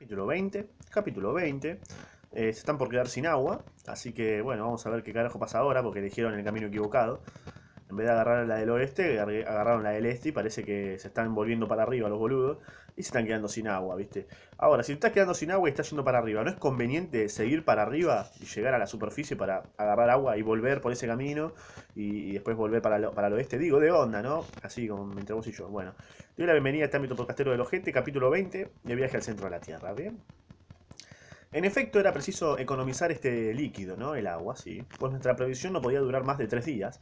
Capítulo 20. Capítulo 20. Eh, se están por quedar sin agua. Así que, bueno, vamos a ver qué carajo pasa ahora porque eligieron el camino equivocado. En vez de agarrar la del oeste, agarraron la del este y parece que se están volviendo para arriba los boludos. Y se están quedando sin agua, ¿viste? Ahora, si te estás quedando sin agua y estás yendo para arriba, ¿no es conveniente seguir para arriba y llegar a la superficie para agarrar agua y volver por ese camino? Y, después volver para, el oeste. Digo, de onda, ¿no? Así como entre vos y yo. Bueno, doy la bienvenida a este ámbito podcastero del ojete, capítulo 20, de viaje al centro de la Tierra, ¿bien? En efecto, era preciso economizar este líquido, ¿no? El agua, sí. Pues nuestra provisión no podía durar más de tres días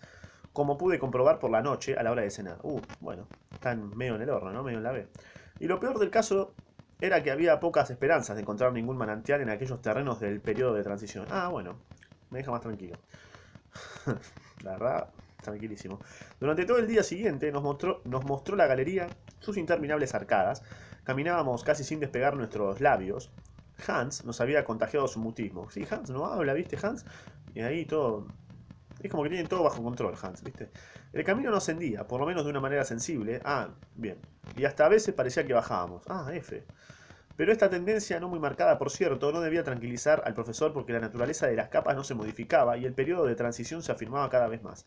como pude comprobar por la noche a la hora de cenar. Uh, bueno, están medio en el horno, ¿no? Medio en la B. Y lo peor del caso era que había pocas esperanzas de encontrar ningún manantial en aquellos terrenos del periodo de transición. Ah, bueno, me deja más tranquilo. la verdad, tranquilísimo. Durante todo el día siguiente nos mostró, nos mostró la galería sus interminables arcadas. Caminábamos casi sin despegar nuestros labios. Hans nos había contagiado su mutismo. Sí, Hans no habla, ¿viste, Hans? Y ahí todo es como que tienen todo bajo control, Hans, ¿viste? El camino no ascendía, por lo menos de una manera sensible. Ah, bien. Y hasta a veces parecía que bajábamos. Ah, F. Pero esta tendencia, no muy marcada por cierto, no debía tranquilizar al profesor porque la naturaleza de las capas no se modificaba y el periodo de transición se afirmaba cada vez más.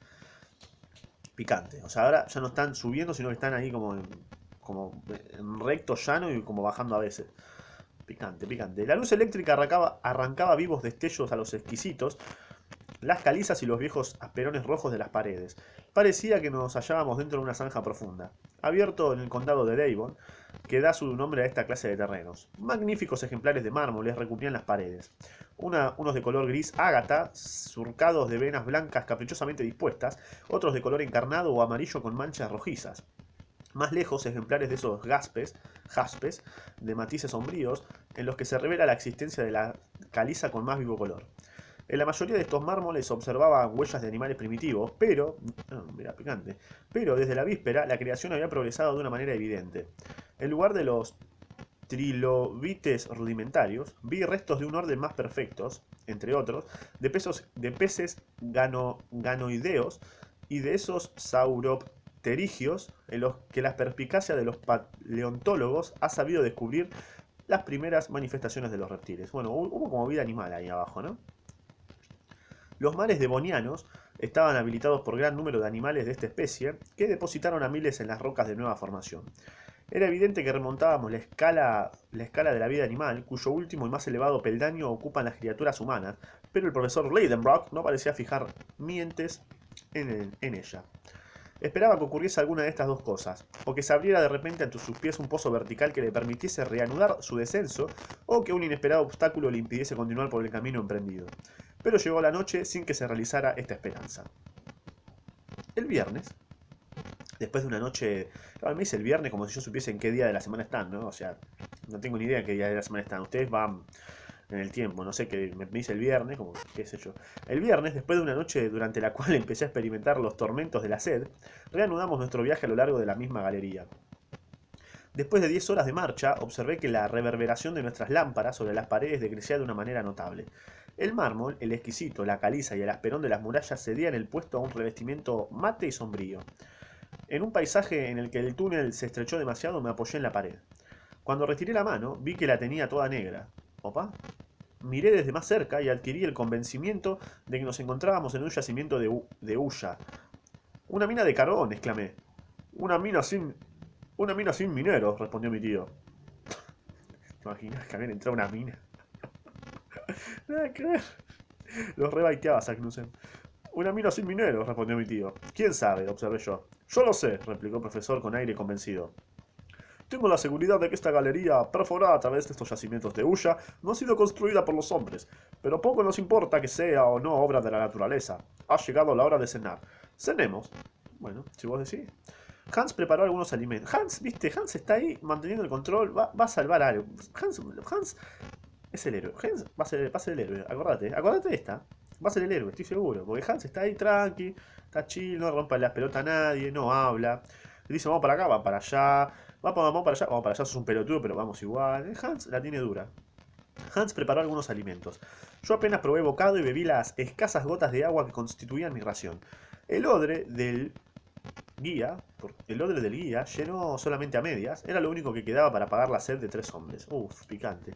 Picante. O sea, ahora ya no están subiendo, sino que están ahí como en, como en recto llano y como bajando a veces. Picante, picante. La luz eléctrica arrancaba, arrancaba vivos destellos a los exquisitos, las calizas y los viejos asperones rojos de las paredes. Parecía que nos hallábamos dentro de una zanja profunda, abierto en el condado de Devon, que da su nombre a esta clase de terrenos. Magníficos ejemplares de mármoles recubrían las paredes, unos de color gris ágata, surcados de venas blancas caprichosamente dispuestas, otros de color encarnado o amarillo con manchas rojizas. Más lejos, ejemplares de esos gaspes, jaspes, de matices sombríos, en los que se revela la existencia de la caliza con más vivo color. En la mayoría de estos mármoles se observaban huellas de animales primitivos, pero, ah, mira, picante, pero desde la víspera la creación había progresado de una manera evidente. En lugar de los trilobites rudimentarios, vi restos de un orden más perfectos, entre otros, de, pesos, de peces ganoideos y de esos sauropterigios en los que la perspicacia de los paleontólogos ha sabido descubrir las primeras manifestaciones de los reptiles. Bueno, hubo como vida animal ahí abajo, ¿no? Los mares devonianos estaban habilitados por gran número de animales de esta especie, que depositaron a miles en las rocas de nueva formación. Era evidente que remontábamos la escala, la escala de la vida animal, cuyo último y más elevado peldaño ocupan las criaturas humanas, pero el profesor Leidenbrock no parecía fijar mientes en, en ella. Esperaba que ocurriese alguna de estas dos cosas, o que se abriera de repente ante sus pies un pozo vertical que le permitiese reanudar su descenso, o que un inesperado obstáculo le impidiese continuar por el camino emprendido. Pero llegó la noche sin que se realizara esta esperanza. El viernes, después de una noche. Claro, me dice el viernes como si yo supiese en qué día de la semana están, ¿no? O sea, no tengo ni idea en qué día de la semana están. Ustedes van en el tiempo, no sé qué me dice el viernes, como qué sé yo. El viernes, después de una noche durante la cual empecé a experimentar los tormentos de la sed, reanudamos nuestro viaje a lo largo de la misma galería. Después de 10 horas de marcha, observé que la reverberación de nuestras lámparas sobre las paredes decrecía de una manera notable. El mármol, el exquisito, la caliza y el asperón de las murallas cedían el puesto a un revestimiento mate y sombrío. En un paisaje en el que el túnel se estrechó demasiado, me apoyé en la pared. Cuando retiré la mano, vi que la tenía toda negra. ¿Opa? Miré desde más cerca y adquirí el convencimiento de que nos encontrábamos en un yacimiento de, hulla. Una mina de carbón, exclamé. Una mina sin. Una mina sin mineros, respondió mi tío. ¿Te imaginas que habían entrado una mina? Nada que ver. Los rebaiteaba Sagnussen. Una mina sin mineros, respondió mi tío. ¿Quién sabe? observé yo. Yo lo sé, replicó el profesor con aire convencido. Tengo la seguridad de que esta galería, perforada a través de estos yacimientos de hulla, no ha sido construida por los hombres, pero poco nos importa que sea o no obra de la naturaleza. Ha llegado la hora de cenar. Cenemos. Bueno, si vos decís. Hans preparó algunos alimentos. Hans, viste, Hans está ahí manteniendo el control, va, va a salvar algo. Hans, Hans es el héroe. Hans va a ser, va a ser el héroe, acordate. Acordate de esta. Va a ser el héroe, estoy seguro. Porque Hans está ahí tranqui, está chill, no rompe las pelotas a nadie, no habla. Le dice, vamos para acá, va para allá. Vamos, para allá, vamos para allá, sos un pelotudo, pero vamos igual. Hans la tiene dura. Hans preparó algunos alimentos. Yo apenas probé bocado y bebí las escasas gotas de agua que constituían mi ración. El odre del guía, el odre del guía, llenó solamente a medias, era lo único que quedaba para pagar la sed de tres hombres. Uf, picante.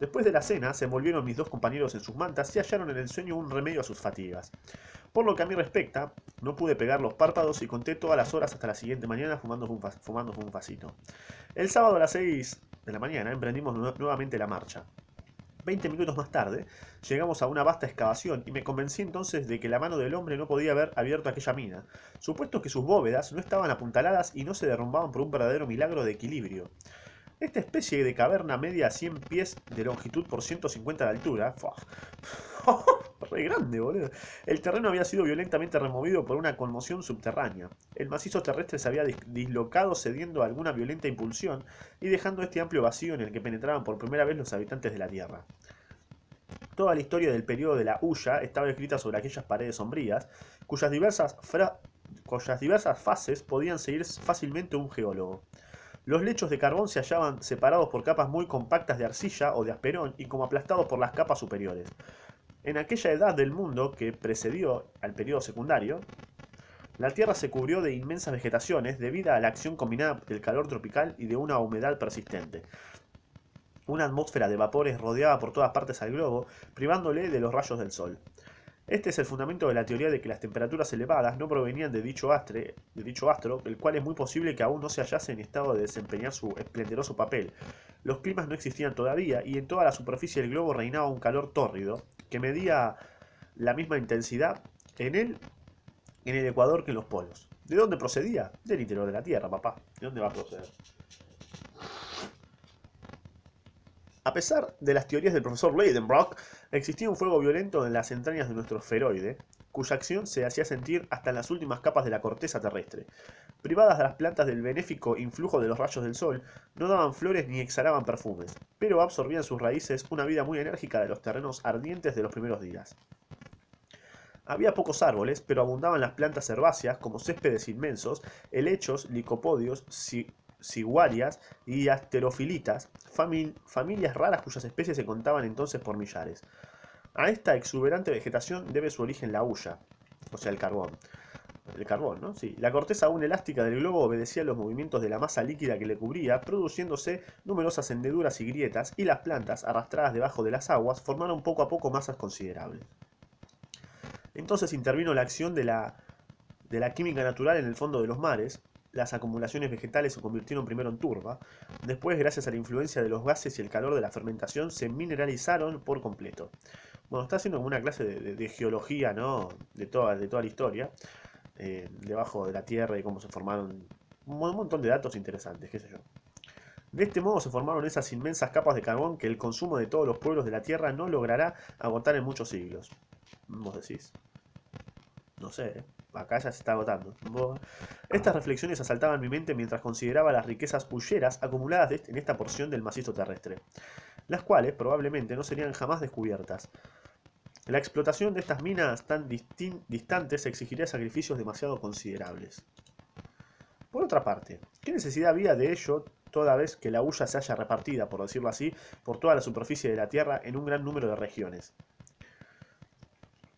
Después de la cena, se envolvieron mis dos compañeros en sus mantas y hallaron en el sueño un remedio a sus fatigas. Por lo que a mí respecta, no pude pegar los párpados y conté todas las horas hasta la siguiente mañana fumando un, fumando un vasito. El sábado a las 6 de la mañana emprendimos nuevamente la marcha. Veinte minutos más tarde, llegamos a una vasta excavación y me convencí entonces de que la mano del hombre no podía haber abierto aquella mina, supuesto que sus bóvedas no estaban apuntaladas y no se derrumbaban por un verdadero milagro de equilibrio. Esta especie de caverna media 100 pies de longitud por 150 de altura, re grande, boludo. El terreno había sido violentamente removido por una conmoción subterránea. El macizo terrestre se había dislocado cediendo a alguna violenta impulsión y dejando este amplio vacío en el que penetraban por primera vez los habitantes de la Tierra. Toda la historia del periodo de la Huya estaba escrita sobre aquellas paredes sombrías, cuyas diversas, cuyas diversas fases podían seguir fácilmente un geólogo. Los lechos de carbón se hallaban separados por capas muy compactas de arcilla o de asperón y como aplastados por las capas superiores. En aquella edad del mundo que precedió al periodo secundario, la Tierra se cubrió de inmensas vegetaciones debido a la acción combinada del calor tropical y de una humedad persistente. Una atmósfera de vapores rodeaba por todas partes al globo, privándole de los rayos del sol. Este es el fundamento de la teoría de que las temperaturas elevadas no provenían de dicho, astre, de dicho astro, el cual es muy posible que aún no se hallase en estado de desempeñar su esplendoroso papel. Los climas no existían todavía y en toda la superficie del globo reinaba un calor tórrido que medía la misma intensidad en él en el Ecuador que en los polos. ¿De dónde procedía? Del interior de la Tierra, papá. ¿De dónde va a proceder? A pesar de las teorías del profesor Leidenbrock, existía un fuego violento en las entrañas de nuestro esferoide, cuya acción se hacía sentir hasta en las últimas capas de la corteza terrestre. Privadas de las plantas del benéfico influjo de los rayos del sol, no daban flores ni exhalaban perfumes, pero absorbían sus raíces una vida muy enérgica de los terrenos ardientes de los primeros días. Había pocos árboles, pero abundaban las plantas herbáceas como céspedes inmensos, helechos, licopodios, ciguarias y asterofilitas, familias raras cuyas especies se contaban entonces por millares. A esta exuberante vegetación debe su origen la hulla, o sea, el carbón. El carbón, ¿no? Sí. La corteza aún elástica del globo obedecía a los movimientos de la masa líquida que le cubría, produciéndose numerosas hendeduras y grietas, y las plantas, arrastradas debajo de las aguas, formaron poco a poco masas considerables. Entonces intervino la acción de la, de la química natural en el fondo de los mares, las acumulaciones vegetales se convirtieron primero en turba, después gracias a la influencia de los gases y el calor de la fermentación se mineralizaron por completo. Bueno, está haciendo como una clase de, geología, ¿no? De toda, de toda la historia, eh, debajo de la Tierra y cómo se formaron un montón de datos interesantes, qué sé yo. De este modo se formaron esas inmensas capas de carbón que el consumo de todos los pueblos de la Tierra no logrará agotar en muchos siglos. ¿Vos decís? No sé, ¿eh? Acá ya se está agotando. Estas reflexiones asaltaban mi mente mientras consideraba las riquezas hulleras acumuladas en esta porción del macizo terrestre, las cuales probablemente no serían jamás descubiertas. La explotación de estas minas tan distantes exigiría sacrificios demasiado considerables. Por otra parte, ¿qué necesidad había de ello toda vez que la hulla se haya repartida, por decirlo así, por toda la superficie de la Tierra en un gran número de regiones?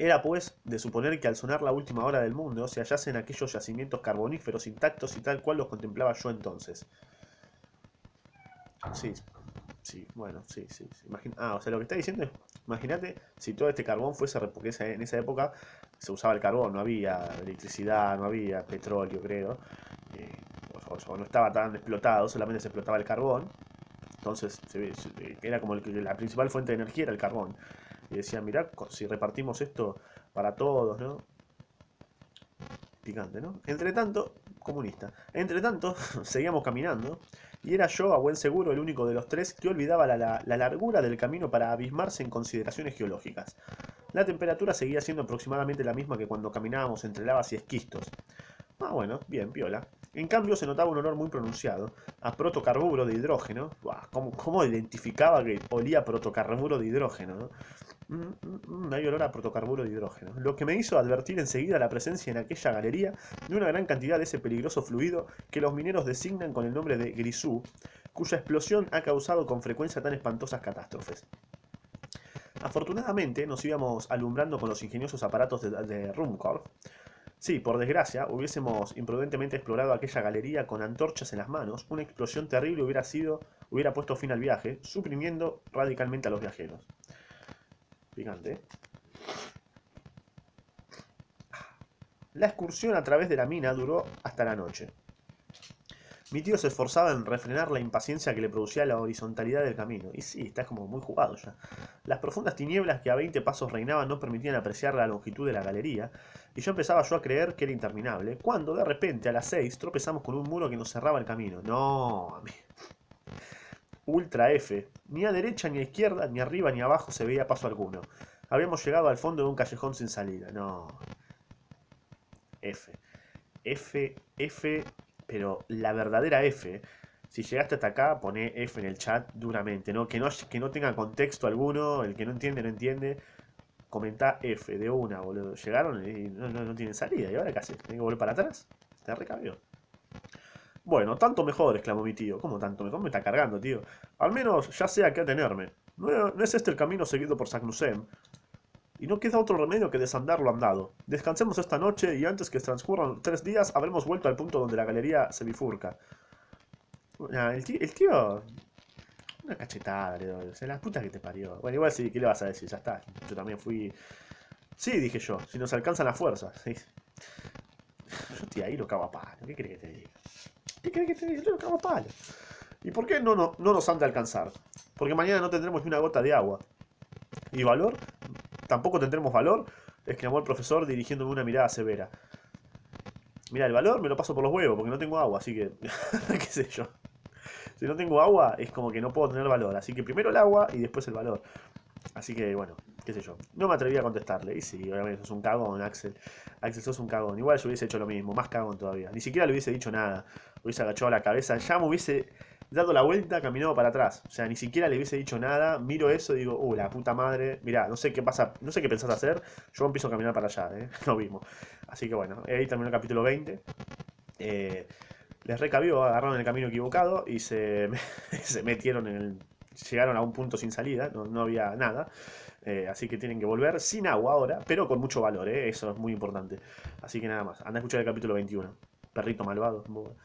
Era, pues, de suponer que al sonar la última hora del mundo se hallasen aquellos yacimientos carboníferos intactos y tal cual los contemplaba yo entonces. Sí, sí, bueno, sí, sí. ah, o sea, lo que está diciendo es, imagínate si todo este carbón fuese, porque en esa época se usaba el carbón, no había electricidad, no había petróleo, creo. Eh, o, no estaba tan explotado, solamente se explotaba el carbón. Entonces, era como la principal fuente de energía era el carbón y decía, mirá, si repartimos esto para todos, ¿no? Picante, ¿no? Entre tanto, comunista. Entre tanto, seguíamos caminando y era yo, a buen seguro, el único de los tres que olvidaba la, la, largura del camino para abismarse en consideraciones geológicas. La temperatura seguía siendo aproximadamente la misma que cuando caminábamos entre lavas y esquistos. Ah, bueno, bien, piola. En cambio, se notaba un olor muy pronunciado a protocarburo de hidrógeno. ¿cómo, ¿Cómo identificaba que olía protocarburo de hidrógeno? ¿no? Mm, mm, mm, hay olor a protocarburo de hidrógeno, lo que me hizo advertir enseguida la presencia en aquella galería de una gran cantidad de ese peligroso fluido que los mineros designan con el nombre de grisú, cuya explosión ha causado con frecuencia tan espantosas catástrofes. Afortunadamente nos íbamos alumbrando con los ingeniosos aparatos de, de Sí, por desgracia, hubiésemos imprudentemente explorado aquella galería con antorchas en las manos, una explosión terrible hubiera sido, hubiera puesto fin al viaje, suprimiendo radicalmente a los viajeros. Picante. La excursión a través de la mina duró hasta la noche. Mi tío se esforzaba en refrenar la impaciencia que le producía la horizontalidad del camino. Y sí, está como muy jugado ya. Las profundas tinieblas que a 20 pasos reinaban no permitían apreciar la longitud de la galería, y yo empezaba yo a creer que era interminable, cuando de repente a las 6 tropezamos con un muro que nos cerraba el camino. No, a mí. Ultra F. Ni a derecha ni a izquierda, ni arriba ni abajo se veía paso alguno. Habíamos llegado al fondo de un callejón sin salida. No. F. F, F, pero la verdadera F. Si llegaste hasta acá, poné F en el chat duramente, ¿no? Que no, que no tenga contexto alguno, el que no entiende, no entiende. Comentá F de una, boludo. Llegaron y no, no, tienen salida. ¿Y ahora qué haces? ¿Tengo que volver para atrás? Te recabió. Bueno, tanto mejor, exclamó mi tío. ¿Cómo tanto mejor? Me está cargando, tío. Al menos ya sé a qué atenerme. No, es este el camino seguido por Saknussemm y no queda otro remedio que desandar lo andado. Descansemos esta noche y antes que transcurran tres días habremos vuelto al punto donde la galería se bifurca. el, tío, Una cachetada, le doy. O sea, la puta que te parió. Bueno, igual sí, ¿qué le vas a decir? Ya está. Yo también fui... Sí, dije yo. Si nos alcanzan las fuerzas. ¿sí? Yo estoy ahí lo cago a palo. ¿Qué crees que te diga? ¿Qué crees que te diga? Yo cago palo. ¿Y por qué no, no, no nos han de alcanzar? Porque mañana no tendremos ni una gota de agua. ¿Y valor? tampoco tendremos valor, exclamó el profesor dirigiéndome una mirada severa. Mira, el valor me lo paso por los huevos porque no tengo agua, así que, qué sé yo. Si no tengo agua es como que no puedo tener valor, así que primero el agua y después el valor. Así que bueno, qué sé yo. No me atreví a contestarle. Y sí, obviamente sos un cagón, Axel. Axel, sos un cagón. Igual yo hubiese hecho lo mismo, más cagón todavía. Ni siquiera le hubiese dicho nada. Hubiese agachado la cabeza. Ya me hubiese dado la vuelta, caminado para atrás. O sea, ni siquiera le hubiese dicho nada. Miro eso y digo, uh, la puta madre. Mirá, no sé qué pasa, no sé qué pensás hacer. Yo empiezo a caminar para allá, ¿eh? Lo mismo. Así que bueno, ahí terminó el capítulo 20. Eh, les recabió, agarraron el camino equivocado y se, se metieron en el. Llegaron a un punto sin salida, no, no había nada. Eh, así que tienen que volver sin agua ahora, pero con mucho valor, ¿eh? eso es muy importante. Así que nada más, anda a escuchar el capítulo 21. Perrito malvado.